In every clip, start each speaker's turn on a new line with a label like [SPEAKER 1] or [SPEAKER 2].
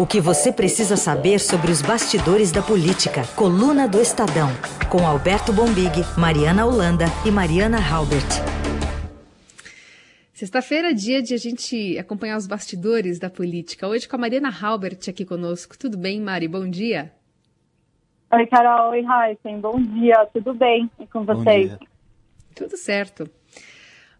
[SPEAKER 1] O que você precisa saber sobre os bastidores da política. Coluna do Estadão. Com Alberto Bombig, Mariana Holanda e Mariana Halbert.
[SPEAKER 2] Sexta-feira, dia de a gente acompanhar os bastidores da política. Hoje com a Mariana Halbert aqui conosco. Tudo bem, Mari? Bom dia.
[SPEAKER 3] Oi, Carol. Oi, Heisen. Bom dia. Tudo bem? E com vocês?
[SPEAKER 2] Tudo certo.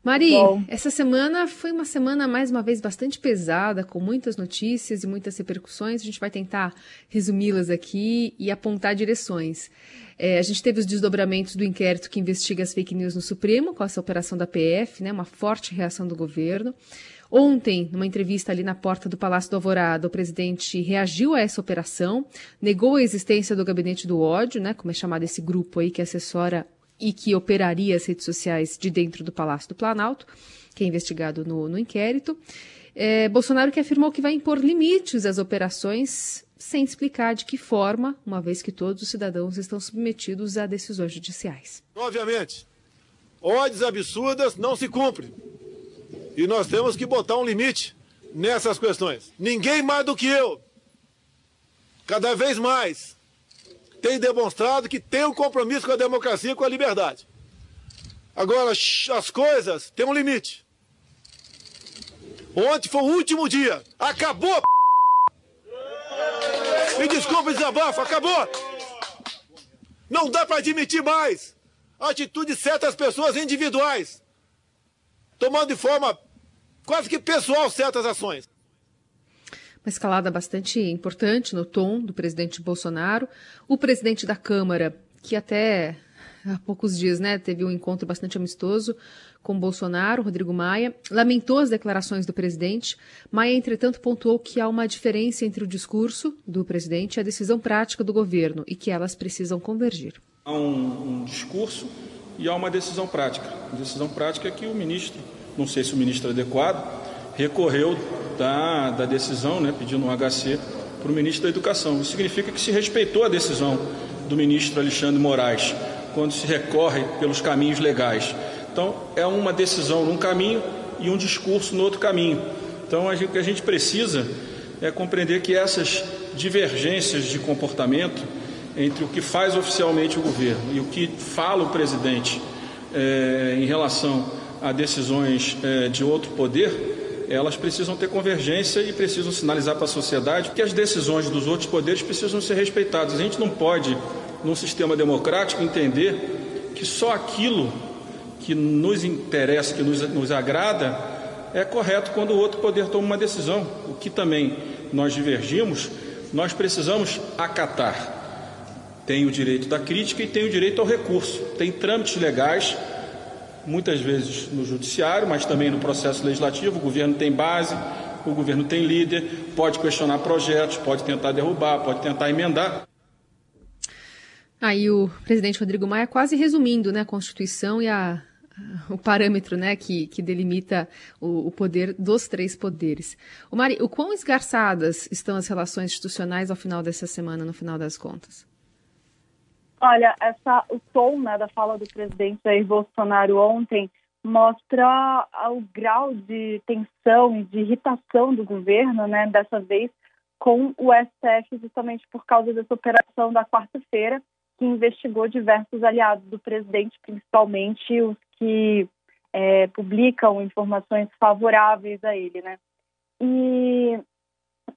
[SPEAKER 2] Mari, Bom. essa semana foi uma semana, mais uma vez, bastante pesada, com muitas notícias e muitas repercussões. A gente vai tentar resumi-las aqui e apontar direções. É, a gente teve os desdobramentos do inquérito que investiga as fake news no Supremo, com essa operação da PF, né, uma forte reação do governo. Ontem, numa entrevista ali na porta do Palácio do Alvorada, o presidente reagiu a essa operação, negou a existência do gabinete do ódio, né, como é chamado esse grupo aí que assessora e que operaria as redes sociais de dentro do Palácio do Planalto, que é investigado no, no inquérito. É, Bolsonaro que afirmou que vai impor limites às operações sem explicar de que forma, uma vez que todos os cidadãos estão submetidos a decisões judiciais.
[SPEAKER 4] Obviamente, ordens absurdas não se cumprem. E nós temos que botar um limite nessas questões. Ninguém mais do que eu, cada vez mais, tem demonstrado que tem um compromisso com a democracia e com a liberdade. Agora, as coisas têm um limite. Ontem foi o último dia. Acabou! Me desculpe, desabafo, acabou! Não dá para admitir mais a atitude de certas pessoas individuais, tomando de forma quase que pessoal certas ações
[SPEAKER 2] uma escalada bastante importante no tom do presidente Bolsonaro. O presidente da Câmara, que até há poucos dias né, teve um encontro bastante amistoso com Bolsonaro, Rodrigo Maia, lamentou as declarações do presidente. Maia, entretanto, pontuou que há uma diferença entre o discurso do presidente e a decisão prática do governo e que elas precisam convergir.
[SPEAKER 5] Há um, um discurso e há uma decisão prática. A decisão prática é que o ministro, não sei se o ministro é adequado, recorreu da, da decisão, né, pedindo um HC para o ministro da Educação. Isso significa que se respeitou a decisão do ministro Alexandre Moraes, quando se recorre pelos caminhos legais. Então, é uma decisão num caminho e um discurso no outro caminho. Então, a gente, o que a gente precisa é compreender que essas divergências de comportamento entre o que faz oficialmente o governo e o que fala o presidente é, em relação a decisões é, de outro poder elas precisam ter convergência e precisam sinalizar para a sociedade que as decisões dos outros poderes precisam ser respeitadas. A gente não pode, num sistema democrático, entender que só aquilo que nos interessa, que nos, nos agrada, é correto quando o outro poder toma uma decisão. O que também nós divergimos, nós precisamos acatar. Tem o direito da crítica e tem o direito ao recurso. Tem trâmites legais muitas vezes no judiciário, mas também no processo legislativo. O governo tem base, o governo tem líder, pode questionar projetos, pode tentar derrubar, pode tentar emendar.
[SPEAKER 2] Aí o presidente Rodrigo Maia quase resumindo né, a Constituição e a, o parâmetro né, que, que delimita o, o, poder dos três poderes. O Mari, o quão esgarçadas estão as relações institucionais ao final dessa semana, no final das contas?
[SPEAKER 3] Olha, essa, o tom né, da fala do presidente Jair Bolsonaro ontem mostra o grau de tensão e de irritação do governo, né, dessa vez com o STF, justamente por causa dessa operação da quarta-feira, que investigou diversos aliados do presidente, principalmente os que é, publicam informações favoráveis a ele, né? E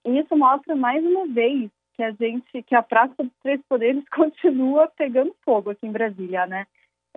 [SPEAKER 3] isso mostra mais uma vez que a gente, que a Praça dos Três Poderes continua pegando fogo aqui em Brasília, né?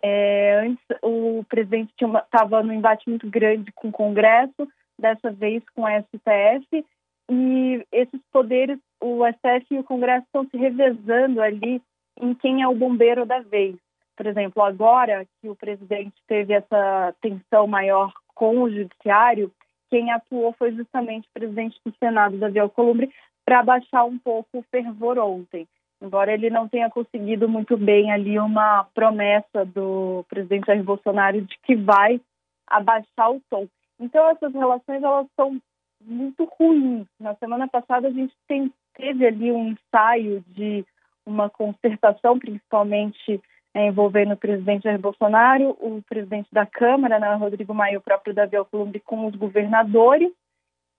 [SPEAKER 3] É, antes o presidente estava no embate muito grande com o Congresso, dessa vez com a STF, e esses poderes, o STF e o Congresso estão se revezando ali em quem é o bombeiro da vez. Por exemplo, agora que o presidente teve essa tensão maior com o judiciário, quem atuou foi justamente o presidente do Senado, Davi Alcolumbre, para baixar um pouco o fervor ontem. Embora ele não tenha conseguido muito bem ali uma promessa do presidente Jair Bolsonaro de que vai abaixar o tom. Então essas relações elas são muito ruins. Na semana passada a gente tem, teve ali um ensaio de uma concertação, principalmente é, envolvendo o presidente Jair Bolsonaro, o presidente da Câmara, né, Rodrigo Maia, o próprio Davi Alcolumbre, com os governadores,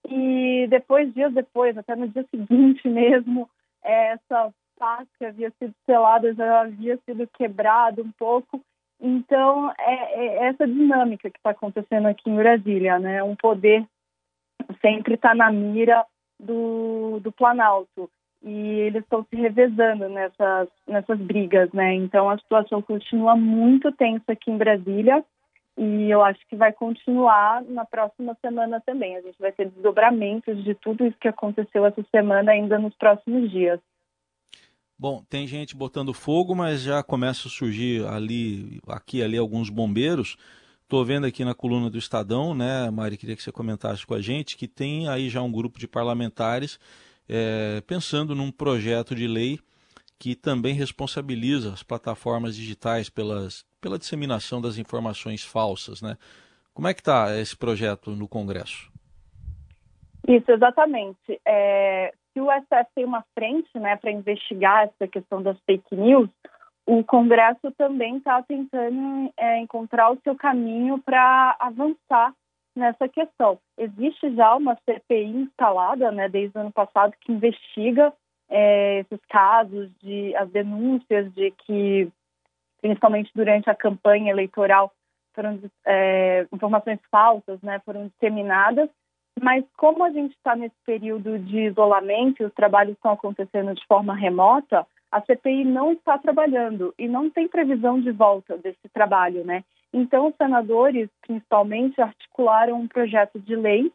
[SPEAKER 3] e depois, dias depois, até no dia seguinte mesmo, essa paz que havia sido selada já havia sido quebrada um pouco. Então, é, é essa dinâmica que está acontecendo aqui em Brasília, né? Um poder sempre está na mira do, do Planalto e eles estão se revezando nessas, nessas brigas, né? Então, a situação continua muito tensa aqui em Brasília e eu acho que vai continuar na próxima semana também. A gente vai ter desdobramentos de tudo isso que aconteceu essa semana ainda nos próximos dias.
[SPEAKER 6] Bom, tem gente botando fogo, mas já começa a surgir ali, aqui ali alguns bombeiros. Estou vendo aqui na coluna do Estadão, né, Mari, queria que você comentasse com a gente, que tem aí já um grupo de parlamentares é, pensando num projeto de lei que também responsabiliza as plataformas digitais pelas, pela disseminação das informações falsas, né? Como é que está esse projeto no Congresso?
[SPEAKER 3] Isso, exatamente. É, se o STF tem uma frente né, para investigar essa questão das fake news, o Congresso também está tentando é, encontrar o seu caminho para avançar nessa questão. Existe já uma CPI instalada, né, desde o ano passado, que investiga é, esses casos, de as denúncias de que, principalmente durante a campanha eleitoral, foram é, informações falsas, né, foram disseminadas. Mas como a gente está nesse período de isolamento e os trabalhos estão acontecendo de forma remota, a CPI não está trabalhando e não tem previsão de volta desse trabalho, né? Então, os senadores, principalmente, articularam um projeto de lei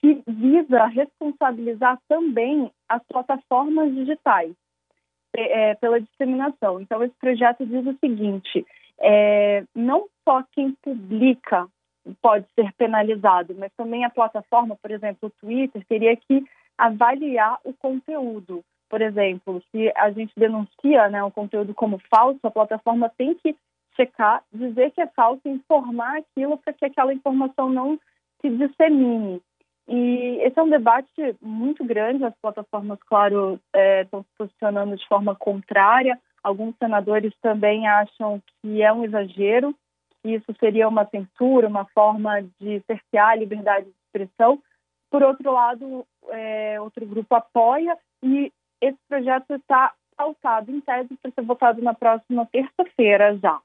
[SPEAKER 3] que visa responsabilizar também as plataformas digitais é, pela disseminação. Então, esse projeto diz o seguinte: é, não só quem publica pode ser penalizado, mas também a plataforma, por exemplo, o Twitter, teria que avaliar o conteúdo. Por exemplo, se a gente denuncia né, o conteúdo como falso, a plataforma tem que checar, dizer que é falso, informar aquilo para que aquela informação não se dissemine. E esse é um debate muito grande, as plataformas, claro, é, estão se posicionando de forma contrária, alguns senadores também acham que é um exagero, que isso seria uma censura, uma forma de cercear a liberdade de expressão. Por outro lado, é, outro grupo apoia e esse projeto está pautado em tese para ser votado na próxima terça-feira já.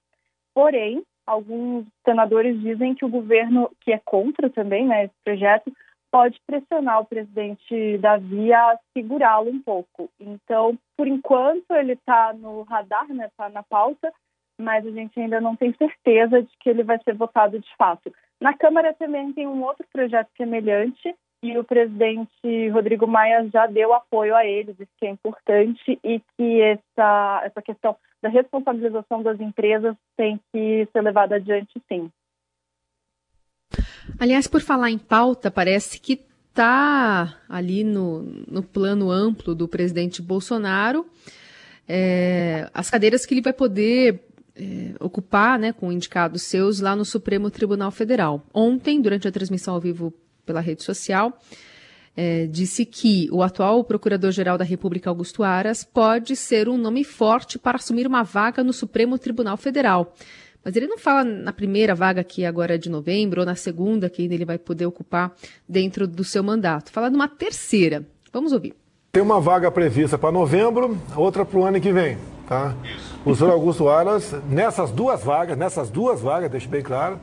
[SPEAKER 3] Porém, alguns senadores dizem que o governo, que é contra também né, esse projeto, pode pressionar o presidente Davi a segurá-lo um pouco. Então, por enquanto, ele está no radar, está né, tá na pauta, mas a gente ainda não tem certeza de que ele vai ser votado de fato. Na Câmara também tem um outro projeto semelhante, e o presidente Rodrigo Maia já deu apoio a eles, isso que é importante, e que essa, essa questão da responsabilização das empresas tem que ser levada adiante, sim.
[SPEAKER 2] Aliás, por falar em pauta, parece que está ali no, no plano amplo do presidente Bolsonaro é, as cadeiras que ele vai poder é, ocupar né, com indicados seus lá no Supremo Tribunal Federal. Ontem, durante a transmissão ao vivo pela rede social, é, disse que o atual Procurador-Geral da República, Augusto Aras, pode ser um nome forte para assumir uma vaga no Supremo Tribunal Federal. Mas ele não fala na primeira vaga, que agora é de novembro, ou na segunda, que ainda ele vai poder ocupar dentro do seu mandato. Fala numa terceira. Vamos ouvir.
[SPEAKER 4] Tem uma vaga prevista para novembro, outra para o ano que vem. Tá? O senhor Augusto Aras, nessas duas vagas, nessas duas vagas, deixe bem claro,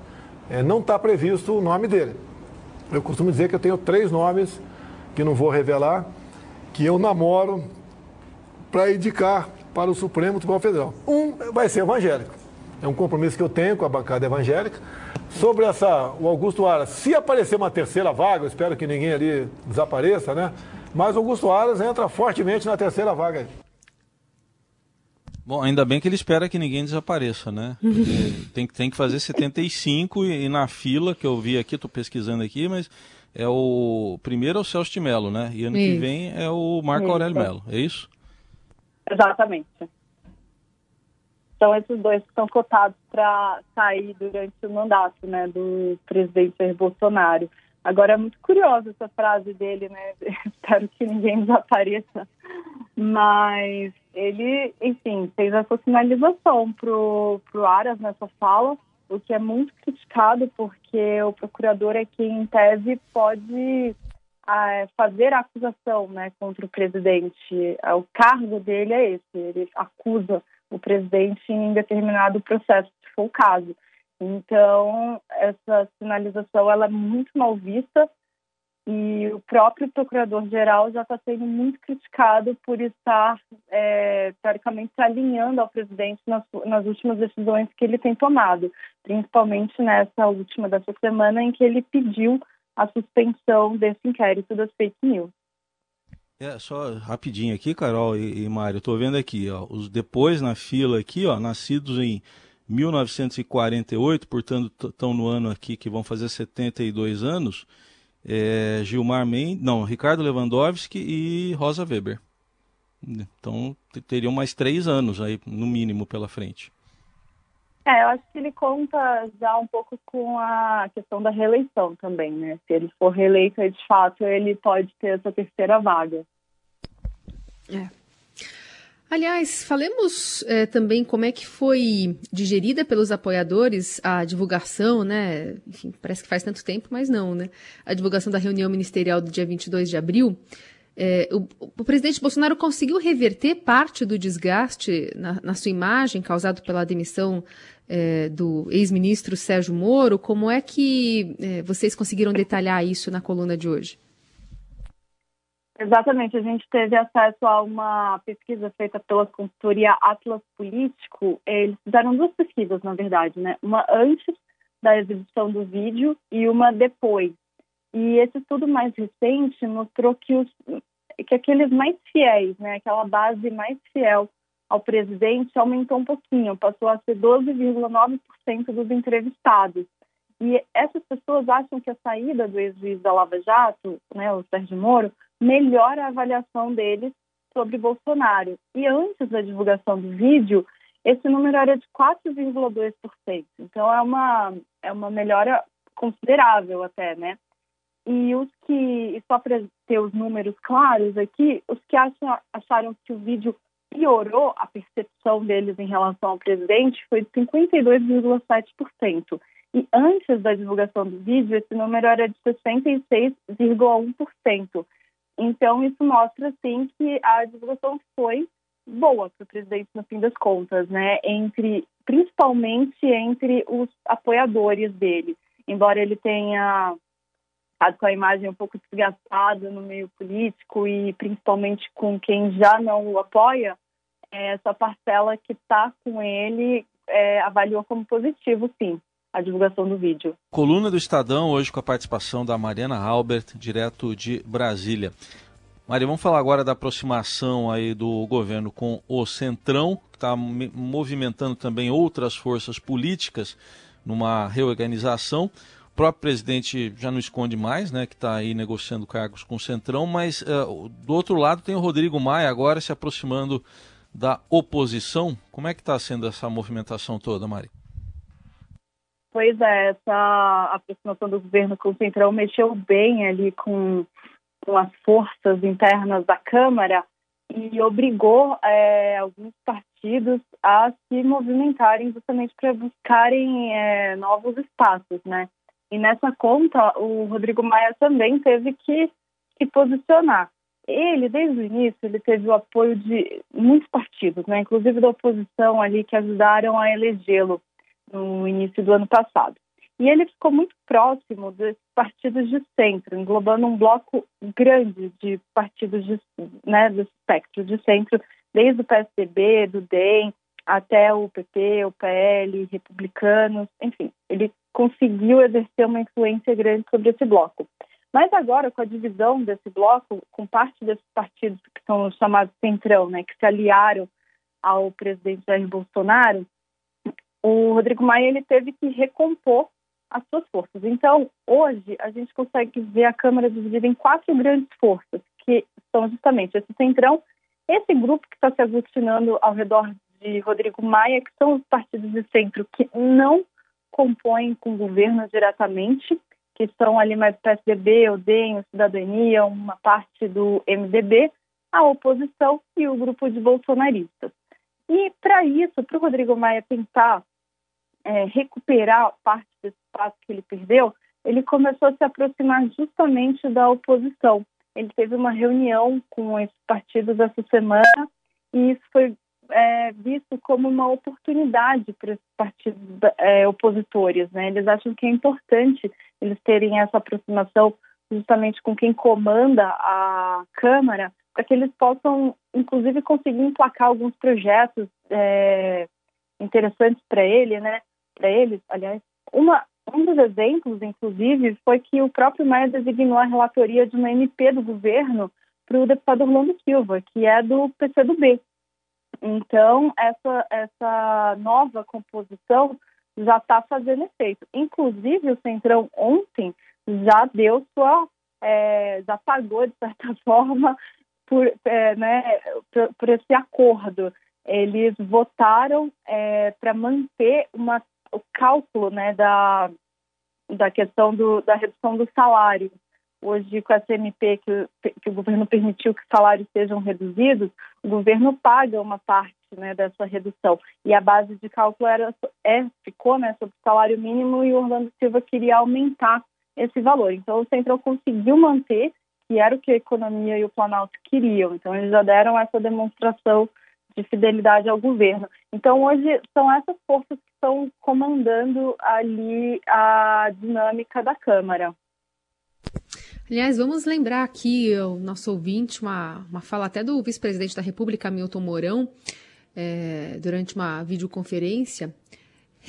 [SPEAKER 4] é, não está previsto o nome dele. Eu costumo dizer que eu tenho três nomes, que não vou revelar, que eu namoro para indicar para o Supremo Tribunal Federal. Um vai ser evangélico. É um compromisso que eu tenho com a bancada evangélica. Sobre essa, o Augusto Aras, se aparecer uma terceira vaga, eu espero que ninguém ali desapareça, né? Mas o Augusto Aras entra fortemente na terceira vaga.
[SPEAKER 6] Bom, ainda bem que ele espera que ninguém desapareça, né? tem, tem que fazer 75 e, e na fila que eu vi aqui, estou pesquisando aqui, mas é o primeiro é o Celso de Mello, né? E ano isso. que vem é o Marco isso. Aurélio Mello, é isso?
[SPEAKER 3] Exatamente. São esses dois estão cotados para sair durante o mandato, né, do presidente Jair Bolsonaro. Agora é muito curiosa essa frase dele, né? Espero que ninguém desapareça. Mas ele, enfim, fez essa sinalização pro, pro Aras nessa fala, o que é muito criticado porque o procurador é quem, em tese, pode a fazer a acusação né, contra o presidente. O cargo dele é esse, ele acusa o presidente em determinado processo, se for o caso. Então, essa sinalização ela é muito mal vista e o próprio procurador-geral já está sendo muito criticado por estar, é, teoricamente, se alinhando ao presidente nas, nas, últimas decisões que ele tem tomado, principalmente nessa última dessa semana, em que ele pediu a suspensão desse inquérito das fake news.
[SPEAKER 6] É, só rapidinho aqui, Carol e, e Mário, estou vendo aqui, ó, os depois na fila aqui, ó, nascidos em 1948, portanto estão no ano aqui que vão fazer 72 anos, é, Gilmar Mendes, não, Ricardo Lewandowski e Rosa Weber. Então teriam mais três anos aí, no mínimo, pela frente.
[SPEAKER 3] É, eu acho que ele conta já um pouco com a questão da reeleição também, né? Se ele for reeleito, de fato, ele pode ter essa terceira vaga.
[SPEAKER 2] É. Aliás, falemos é, também como é que foi digerida pelos apoiadores a divulgação, né? Enfim, parece que faz tanto tempo, mas não, né? A divulgação da reunião ministerial do dia 22 de abril. É, o, o, presidente Bolsonaro conseguiu reverter parte do desgaste na, na sua imagem causado pela demissão é, do ex-ministro Sérgio Moro. Como é que é, vocês conseguiram detalhar isso na coluna de hoje?
[SPEAKER 3] Exatamente, a gente teve acesso a uma pesquisa feita pela consultoria Atlas Político. Eles fizeram duas pesquisas, na verdade, né? Uma antes da exibição do vídeo e uma depois. E esse estudo mais recente mostrou que, os, que aqueles mais fiéis, né, aquela base mais fiel ao presidente aumentou um pouquinho, passou a ser 12,9% dos entrevistados. E essas pessoas acham que a saída do ex-juiz da Lava Jato, né, o Sérgio Moro, melhora a avaliação deles sobre Bolsonaro. E antes da divulgação do vídeo, esse número era de 4,2%. Então é uma, é uma melhora considerável até, né? E os que, só para ter os números claros aqui, os que acham, acharam que o vídeo piorou a percepção deles em relação ao presidente foi de 52,7%. E antes da divulgação do vídeo, esse número era de 66,1%. Então, isso mostra, sim, que a divulgação foi boa para o presidente, no fim das contas, né? Entre, principalmente entre os apoiadores dele. Embora ele tenha com a imagem um pouco desgastada no meio político e principalmente com quem já não o apoia, é, essa parcela que está com ele é, avaliou como positivo, sim a divulgação do vídeo.
[SPEAKER 6] Coluna do Estadão, hoje com a participação da Mariana Halbert, direto de Brasília. Maria, vamos falar agora da aproximação aí do governo com o Centrão, que está movimentando também outras forças políticas numa reorganização. O próprio presidente já não esconde mais, né, que está aí negociando cargos com o Centrão, mas uh, do outro lado tem o Rodrigo Maia agora se aproximando da oposição. Como é que está sendo essa movimentação toda, Mari?
[SPEAKER 3] Pois é, essa aproximação do governo com o Centrão mexeu bem ali com, com as forças internas da Câmara e obrigou é, alguns partidos a se movimentarem justamente para buscarem é, novos espaços, né? E nessa conta, o Rodrigo Maia também teve que se posicionar. Ele, desde o início, ele teve o apoio de muitos partidos, né? inclusive da oposição ali, que ajudaram a elegê-lo no início do ano passado. E ele ficou muito próximo dos partidos de centro, englobando um bloco grande de partidos de, né, do espectro de centro, desde o PSDB, do DEM, até o PP, o PL, republicanos, enfim, ele conseguiu exercer uma influência grande sobre esse bloco. Mas agora, com a divisão desse bloco, com parte desses partidos que são chamados centrão, né, que se aliaram ao presidente Jair Bolsonaro, o Rodrigo Maia ele teve que recompor as suas forças. Então, hoje, a gente consegue ver a Câmara dividida em quatro grandes forças, que são justamente esse centrão, esse grupo que está se aglutinando ao redor de Rodrigo Maia, que são os partidos de centro que não compõem com o governo diretamente, que são ali mais PSDB, o DEM, o Cidadania, uma parte do MDB, a oposição e o grupo de bolsonaristas. E para isso, para o Rodrigo Maia tentar é, recuperar parte desse espaço que ele perdeu, ele começou a se aproximar justamente da oposição. Ele teve uma reunião com esses partidos essa semana e isso foi é, visto como uma oportunidade para esses partidos é, opositores. Né? Eles acham que é importante eles terem essa aproximação justamente com quem comanda a Câmara, para que eles possam, inclusive, conseguir emplacar alguns projetos é, interessantes para ele, né? Para eles, aliás, uma um dos exemplos, inclusive, foi que o próprio Maia designou a relatoria de uma MP do governo para o deputado Orlando Silva, que é do PCdoB. Então, essa, essa nova composição já está fazendo efeito. Inclusive, o Centrão ontem já deu sua, é, já pagou, de certa forma, por, é, né, por, por, esse acordo. Eles votaram é, para manter uma, o cálculo né, da, da questão do, da redução do salário. Hoje, com a CMP, que, que o governo permitiu que salários sejam reduzidos, o governo paga uma parte né, dessa redução. E a base de cálculo era, é, ficou né, sobre o salário mínimo e o Orlando Silva queria aumentar esse valor. Então, o Central conseguiu manter, que era o que a economia e o Planalto queriam. Então, eles já deram essa demonstração de fidelidade ao governo. Então, hoje, são essas forças que estão comandando ali a dinâmica da Câmara.
[SPEAKER 2] Aliás, vamos lembrar aqui, o nosso ouvinte, uma, uma fala até do vice-presidente da República, Milton Mourão, é, durante uma videoconferência,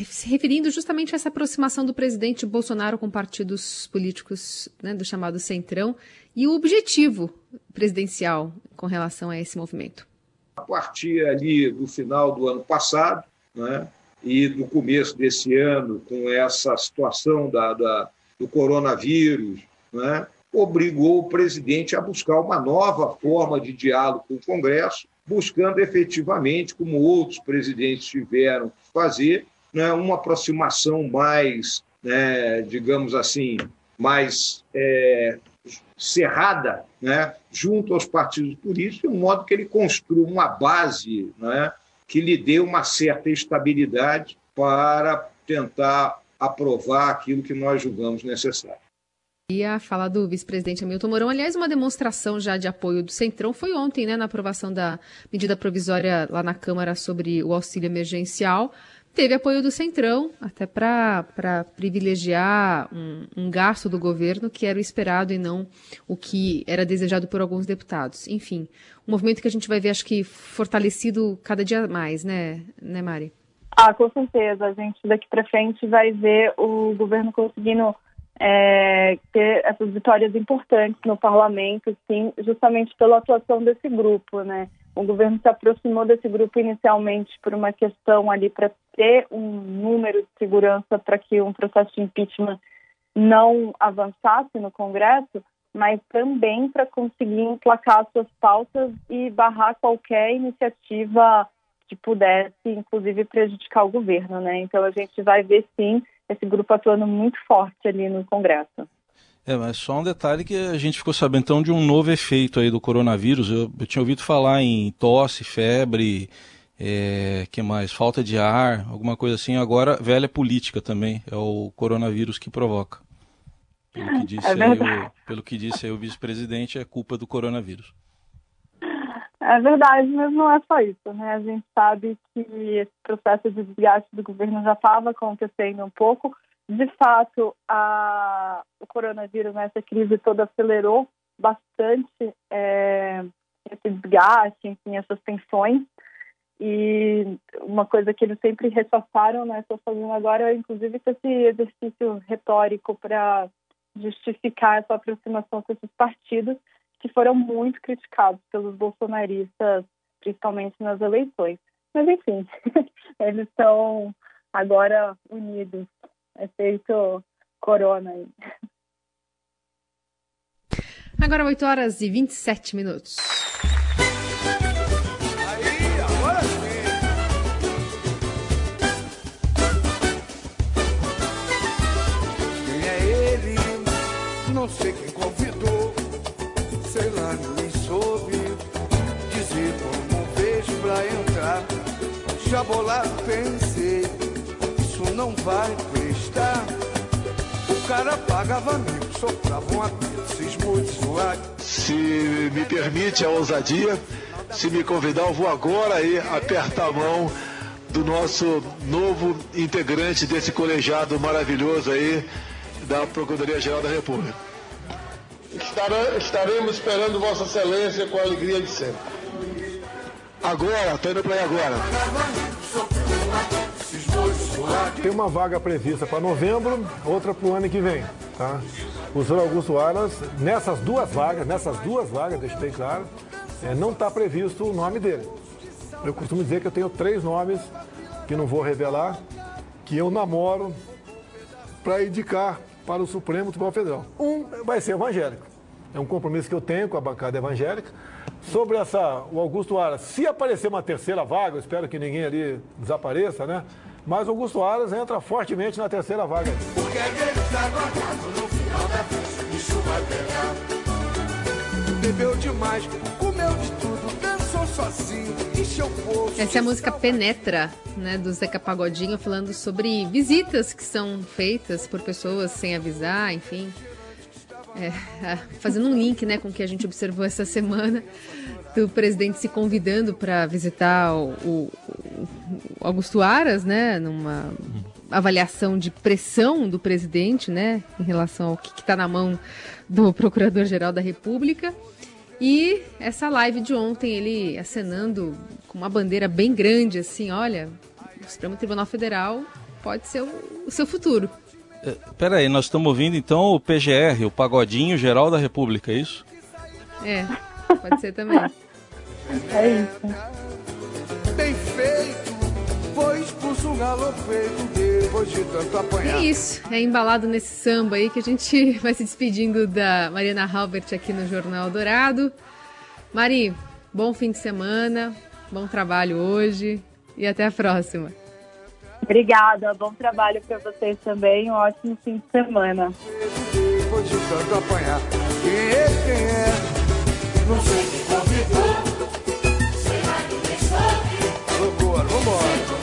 [SPEAKER 2] se referindo justamente a essa aproximação do presidente Bolsonaro com partidos políticos né, do chamado Centrão e o objetivo presidencial com relação a esse movimento.
[SPEAKER 7] A partir ali do final do ano passado né, e do começo desse ano, com essa situação da, da do coronavírus, né, obrigou o presidente a buscar uma nova forma de diálogo com o Congresso, buscando efetivamente, como outros presidentes tiveram que fazer, né, uma aproximação mais, né, digamos assim, mais é, cerrada né, junto aos partidos políticos, de modo que ele construa uma base né, que lhe dê uma certa estabilidade para tentar aprovar aquilo que nós julgamos necessário.
[SPEAKER 2] E a fala do vice-presidente Hamilton Mourão, aliás, uma demonstração já de apoio do Centrão foi ontem, né, na aprovação da medida provisória lá na Câmara sobre o auxílio emergencial. Teve apoio do Centrão, até para privilegiar um, um, gasto do governo que era o esperado e não o que era desejado por alguns deputados. Enfim, um movimento que a gente vai ver, acho que, fortalecido cada dia mais, né, né Mari?
[SPEAKER 3] Ah, com certeza. A gente daqui para frente vai ver o governo conseguindo é, ter essas vitórias importantes no parlamento, sim, justamente pela atuação desse grupo, né? O governo se aproximou desse grupo inicialmente por uma questão ali para ter um número de segurança para que um processo de impeachment não avançasse no Congresso, mas também para conseguir emplacar suas pautas e barrar qualquer iniciativa que pudesse, inclusive, prejudicar o governo, né? Então a gente vai ver sim esse grupo atuando muito forte ali no Congresso.
[SPEAKER 6] É, mas só um detalhe que a gente ficou sabendo então de um novo efeito aí do coronavírus. Eu, eu tinha ouvido falar em tosse, febre, é, que mais? Falta de ar, alguma coisa assim. Agora, velha política também, é o coronavírus que provoca. Pelo que disse, é aí, o, pelo que disse aí o vice-presidente, é culpa do coronavírus.
[SPEAKER 3] É verdade, mas não é só isso, né? A gente sabe que esse processo de desgaste do governo já estava acontecendo um pouco. De fato, a, o coronavírus, né, essa crise toda acelerou bastante é, esse desgaste, enfim, essas tensões. E uma coisa que eles sempre reforçaram, né, estou fazendo agora, é inclusive esse exercício retórico para justificar essa aproximação com esses partidos, que foram muito criticados pelos bolsonaristas, principalmente nas eleições. Mas, enfim, eles estão agora unidos. É feito corona aí.
[SPEAKER 2] Agora 8 horas e 27 minutos. Aí, agora sim.
[SPEAKER 8] Quem é ele? Não sei quem convidou pra entrar. Pensei, isso não vai prestar. O cara pagava amigo, soprava um apito, cismou de suar.
[SPEAKER 9] Se me permite a ousadia, se me convidar, eu vou agora aí apertar a mão do nosso novo integrante desse colegiado maravilhoso aí da Procuradoria-Geral da República.
[SPEAKER 10] Estaremos esperando Vossa Excelência com a alegria de sempre.
[SPEAKER 9] Agora, tô indo para aí agora.
[SPEAKER 4] Tem uma vaga prevista para novembro, outra para o ano que vem. Tá? O senhor Augusto Aras, nessas duas vagas, nessas duas vagas, deixa bem claro, é, não está previsto o nome dele. Eu costumo dizer que eu tenho três nomes que não vou revelar, que eu namoro para indicar para o Supremo Tribunal Federal. Um vai ser evangélico. É um compromisso que eu tenho com a bancada evangélica. Sobre essa, o Augusto Aras, se aparecer uma terceira vaga, eu espero que ninguém ali desapareça, né? Mas o Augusto Aras entra fortemente na terceira vaga. Porque está no final da festa, isso vai
[SPEAKER 2] pegar. Bebeu demais, comeu de tudo, dançou sozinho, encheu o poço. Essa é a música Penetra, né, do Zeca Pagodinho, falando sobre visitas que são feitas por pessoas sem avisar, enfim. É, fazendo um link né, com o que a gente observou essa semana do presidente se convidando para visitar o, o, Augusto Aras, né, numa avaliação de pressão do presidente, né, em relação ao que está na mão do Procurador-Geral da República. E essa live de ontem, ele acenando com uma bandeira bem grande, assim, olha, o Supremo Tribunal Federal pode ser o, o seu futuro.
[SPEAKER 6] É, peraí, nós estamos ouvindo então o PGR, o Pagodinho Geral da República, é isso?
[SPEAKER 2] É. Pode ser também.
[SPEAKER 3] É isso.
[SPEAKER 8] Bem feito, foi expulso um galofeito depois de tanto apanhar.
[SPEAKER 2] É isso, é embalado nesse samba aí que a gente vai se despedindo da Mariana Halbert aqui no Jornal Dourado. Mari, bom fim de semana, bom trabalho hoje e até a próxima.
[SPEAKER 3] Obrigada, bom trabalho para vocês também, um ótimo fim de semana. Não sei quem convidou. Será que? Vambora, vambora.